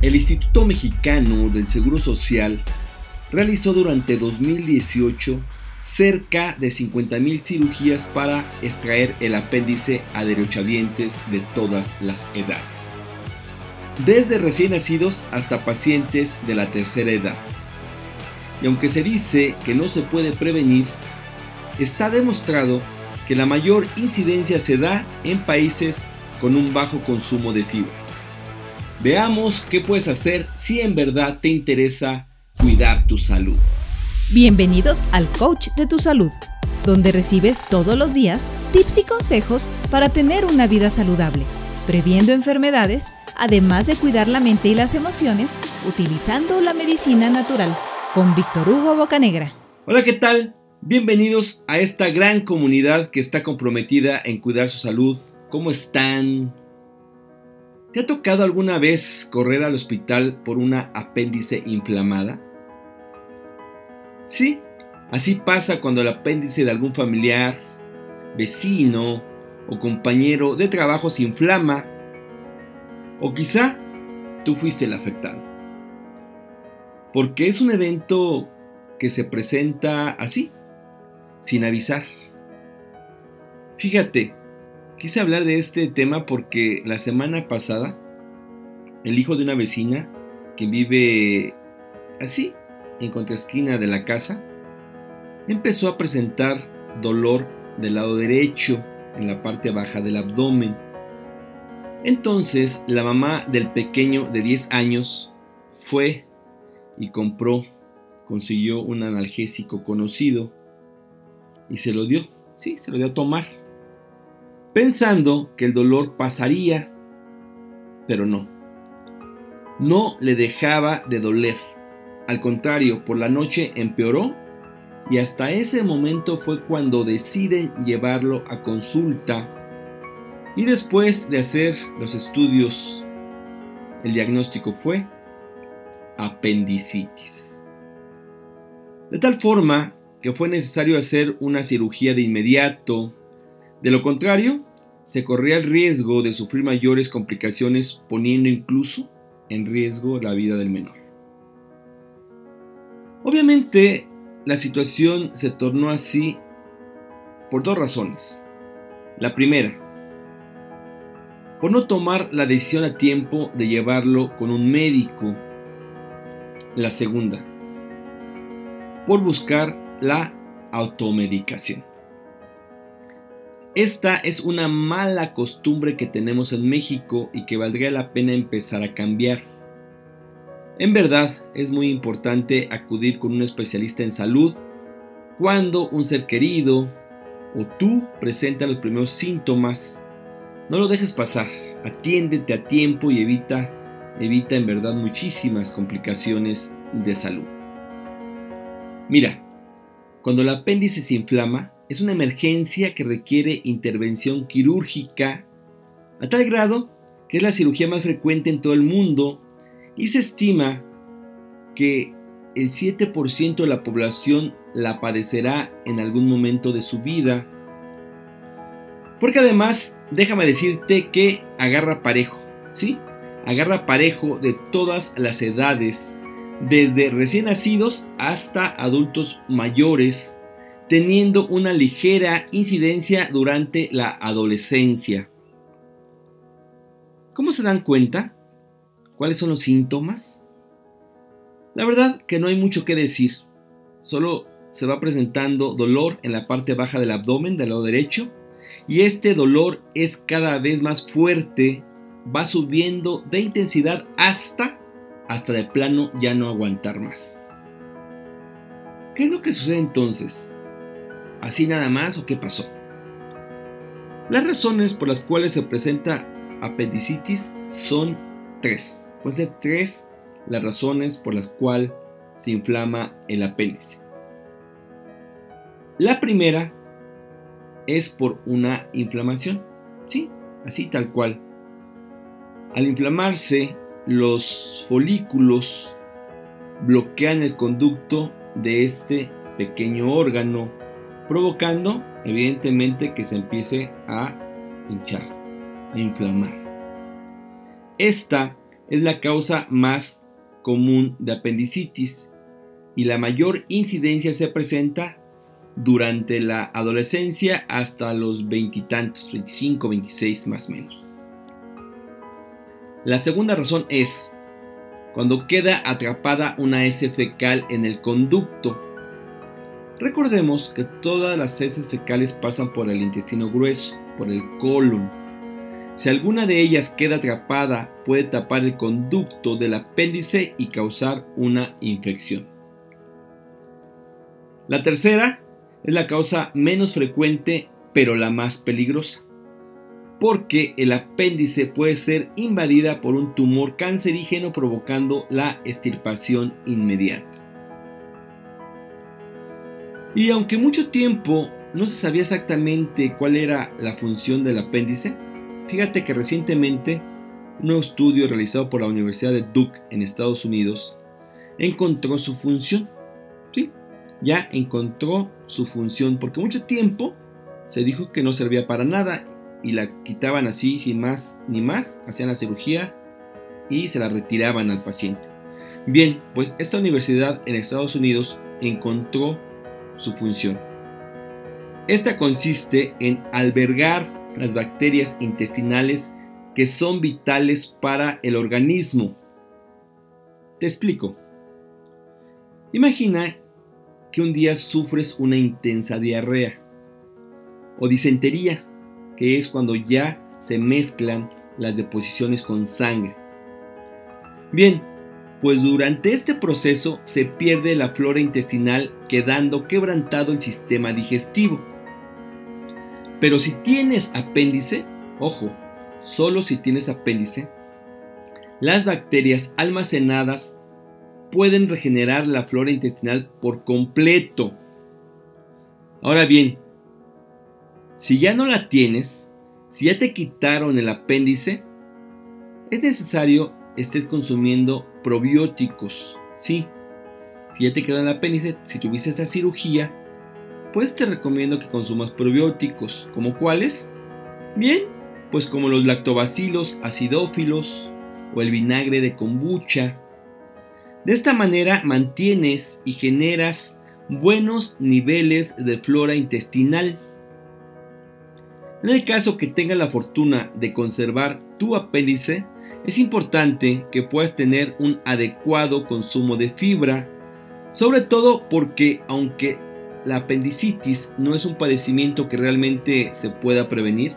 El Instituto Mexicano del Seguro Social realizó durante 2018 cerca de 50.000 cirugías para extraer el apéndice a derechohabientes de todas las edades, desde recién nacidos hasta pacientes de la tercera edad. Y aunque se dice que no se puede prevenir, está demostrado que la mayor incidencia se da en países con un bajo consumo de fibra. Veamos qué puedes hacer si en verdad te interesa cuidar tu salud. Bienvenidos al Coach de tu Salud, donde recibes todos los días tips y consejos para tener una vida saludable, previendo enfermedades, además de cuidar la mente y las emociones utilizando la medicina natural, con Víctor Hugo Bocanegra. Hola, ¿qué tal? Bienvenidos a esta gran comunidad que está comprometida en cuidar su salud. ¿Cómo están? ¿Te ha tocado alguna vez correr al hospital por una apéndice inflamada? Sí, así pasa cuando el apéndice de algún familiar, vecino o compañero de trabajo se inflama. O quizá tú fuiste el afectado. Porque es un evento que se presenta así, sin avisar. Fíjate, Quise hablar de este tema porque la semana pasada el hijo de una vecina que vive así, en contraesquina de la casa, empezó a presentar dolor del lado derecho, en la parte baja del abdomen. Entonces la mamá del pequeño de 10 años fue y compró, consiguió un analgésico conocido y se lo dio, sí, se lo dio a tomar pensando que el dolor pasaría, pero no. No le dejaba de doler. Al contrario, por la noche empeoró y hasta ese momento fue cuando deciden llevarlo a consulta y después de hacer los estudios, el diagnóstico fue apendicitis. De tal forma que fue necesario hacer una cirugía de inmediato. De lo contrario, se corría el riesgo de sufrir mayores complicaciones poniendo incluso en riesgo la vida del menor. Obviamente, la situación se tornó así por dos razones. La primera, por no tomar la decisión a tiempo de llevarlo con un médico. La segunda, por buscar la automedicación. Esta es una mala costumbre que tenemos en México y que valdría la pena empezar a cambiar. En verdad, es muy importante acudir con un especialista en salud cuando un ser querido o tú presenta los primeros síntomas. No lo dejes pasar, atiéndete a tiempo y evita, evita en verdad muchísimas complicaciones de salud. Mira, cuando el apéndice se inflama, es una emergencia que requiere intervención quirúrgica a tal grado que es la cirugía más frecuente en todo el mundo y se estima que el 7% de la población la padecerá en algún momento de su vida. Porque además, déjame decirte que agarra parejo, ¿sí? Agarra parejo de todas las edades, desde recién nacidos hasta adultos mayores teniendo una ligera incidencia durante la adolescencia. ¿Cómo se dan cuenta? ¿Cuáles son los síntomas? La verdad que no hay mucho que decir. Solo se va presentando dolor en la parte baja del abdomen del lado derecho y este dolor es cada vez más fuerte, va subiendo de intensidad hasta hasta de plano ya no aguantar más. ¿Qué es lo que sucede entonces? ¿Así nada más o qué pasó? Las razones por las cuales se presenta apendicitis son tres. Pueden ser tres las razones por las cuales se inflama el apéndice. La primera es por una inflamación. Sí, así tal cual. Al inflamarse, los folículos bloquean el conducto de este pequeño órgano provocando evidentemente que se empiece a hinchar, a inflamar. Esta es la causa más común de apendicitis y la mayor incidencia se presenta durante la adolescencia hasta los veintitantos, 25, 26 más o menos. La segunda razón es cuando queda atrapada una heces fecal en el conducto. Recordemos que todas las heces fecales pasan por el intestino grueso, por el colon. Si alguna de ellas queda atrapada, puede tapar el conducto del apéndice y causar una infección. La tercera es la causa menos frecuente, pero la más peligrosa porque el apéndice puede ser invadida por un tumor cancerígeno provocando la extirpación inmediata. Y aunque mucho tiempo no se sabía exactamente cuál era la función del apéndice, fíjate que recientemente un estudio realizado por la Universidad de Duke en Estados Unidos encontró su función. ¿Sí? Ya encontró su función porque mucho tiempo se dijo que no servía para nada y la quitaban así sin más ni más, hacían la cirugía y se la retiraban al paciente. Bien, pues esta universidad en Estados Unidos encontró su función. Esta consiste en albergar las bacterias intestinales que son vitales para el organismo. Te explico. Imagina que un día sufres una intensa diarrea o disentería que es cuando ya se mezclan las deposiciones con sangre. Bien, pues durante este proceso se pierde la flora intestinal quedando quebrantado el sistema digestivo. Pero si tienes apéndice, ojo, solo si tienes apéndice, las bacterias almacenadas pueden regenerar la flora intestinal por completo. Ahora bien, si ya no la tienes, si ya te quitaron el apéndice, es necesario estés consumiendo probióticos. Sí, si ya te quedó el apéndice, si tuviste esa cirugía, pues te recomiendo que consumas probióticos. ¿Como cuáles? Bien, pues como los lactobacilos acidófilos o el vinagre de kombucha. De esta manera mantienes y generas buenos niveles de flora intestinal en el caso que tengas la fortuna de conservar tu apéndice, es importante que puedas tener un adecuado consumo de fibra, sobre todo porque aunque la apendicitis no es un padecimiento que realmente se pueda prevenir,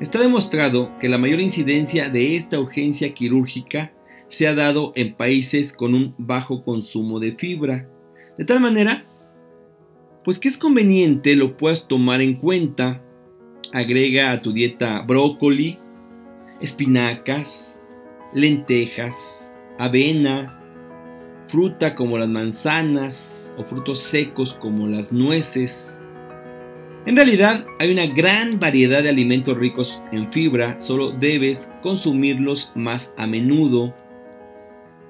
está demostrado que la mayor incidencia de esta urgencia quirúrgica se ha dado en países con un bajo consumo de fibra. De tal manera, pues que es conveniente lo puedas tomar en cuenta Agrega a tu dieta brócoli, espinacas, lentejas, avena, fruta como las manzanas o frutos secos como las nueces. En realidad hay una gran variedad de alimentos ricos en fibra, solo debes consumirlos más a menudo.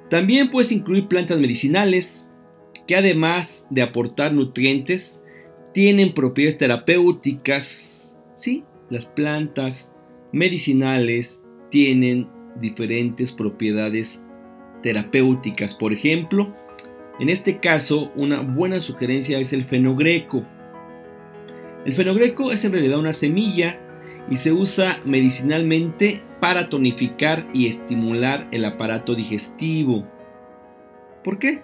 También puedes incluir plantas medicinales que además de aportar nutrientes, tienen propiedades terapéuticas Sí, las plantas medicinales tienen diferentes propiedades terapéuticas. Por ejemplo, en este caso, una buena sugerencia es el fenogreco. El fenogreco es en realidad una semilla y se usa medicinalmente para tonificar y estimular el aparato digestivo. ¿Por qué?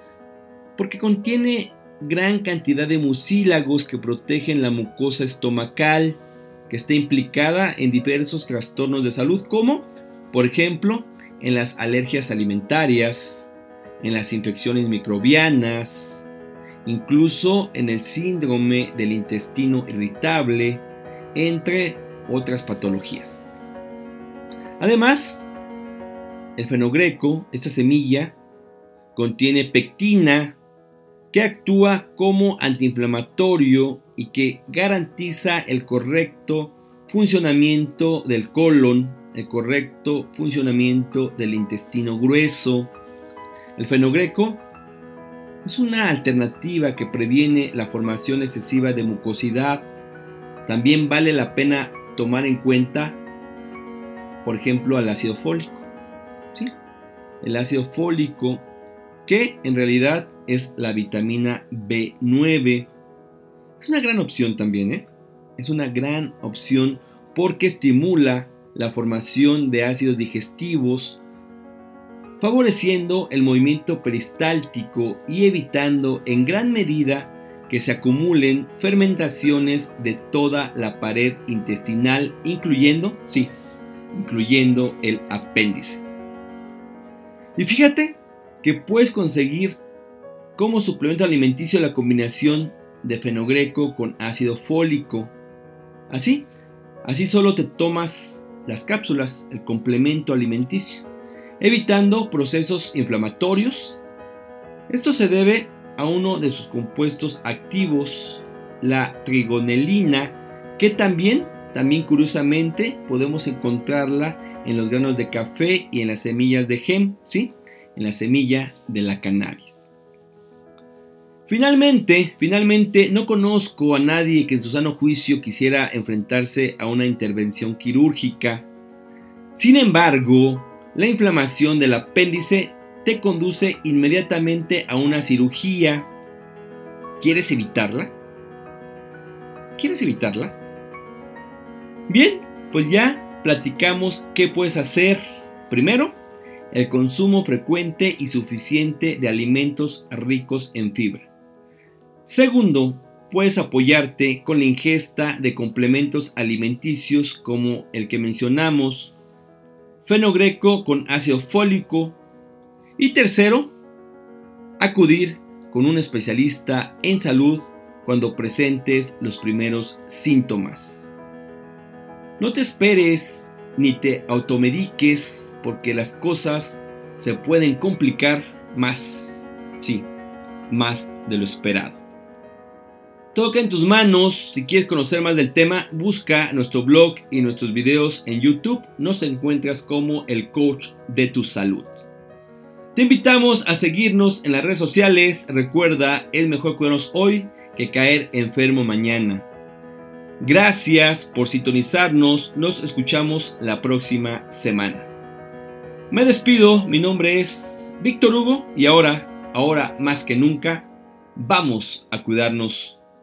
Porque contiene gran cantidad de mucílagos que protegen la mucosa estomacal, que está implicada en diversos trastornos de salud como, por ejemplo, en las alergias alimentarias, en las infecciones microbianas, incluso en el síndrome del intestino irritable, entre otras patologías. Además, el fenogreco, esta semilla, contiene pectina, que actúa como antiinflamatorio y que garantiza el correcto funcionamiento del colon, el correcto funcionamiento del intestino grueso. El fenogreco es una alternativa que previene la formación excesiva de mucosidad. También vale la pena tomar en cuenta, por ejemplo, al ácido fólico. el ácido fólico, que en realidad es la vitamina B9. Es una gran opción también, ¿eh? Es una gran opción porque estimula la formación de ácidos digestivos, favoreciendo el movimiento peristáltico y evitando en gran medida que se acumulen fermentaciones de toda la pared intestinal, incluyendo, sí, incluyendo el apéndice. Y fíjate que puedes conseguir como suplemento alimenticio la combinación de fenogreco con ácido fólico. Así, así solo te tomas las cápsulas, el complemento alimenticio, evitando procesos inflamatorios. Esto se debe a uno de sus compuestos activos, la trigonelina, que también, también curiosamente podemos encontrarla en los granos de café y en las semillas de gem. En la semilla de la cannabis. Finalmente, finalmente, no conozco a nadie que en su sano juicio quisiera enfrentarse a una intervención quirúrgica. Sin embargo, la inflamación del apéndice te conduce inmediatamente a una cirugía. ¿Quieres evitarla? ¿Quieres evitarla? Bien, pues ya platicamos qué puedes hacer. Primero, el consumo frecuente y suficiente de alimentos ricos en fibra. Segundo, puedes apoyarte con la ingesta de complementos alimenticios como el que mencionamos, fenogreco con ácido fólico. Y tercero, acudir con un especialista en salud cuando presentes los primeros síntomas. No te esperes ni te automediques porque las cosas se pueden complicar más, sí, más de lo esperado. Toca en tus manos. Si quieres conocer más del tema, busca nuestro blog y nuestros videos en YouTube. Nos encuentras como el coach de tu salud. Te invitamos a seguirnos en las redes sociales. Recuerda, es mejor cuidarnos hoy que caer enfermo mañana. Gracias por sintonizarnos. Nos escuchamos la próxima semana. Me despido. Mi nombre es Víctor Hugo y ahora, ahora más que nunca, vamos a cuidarnos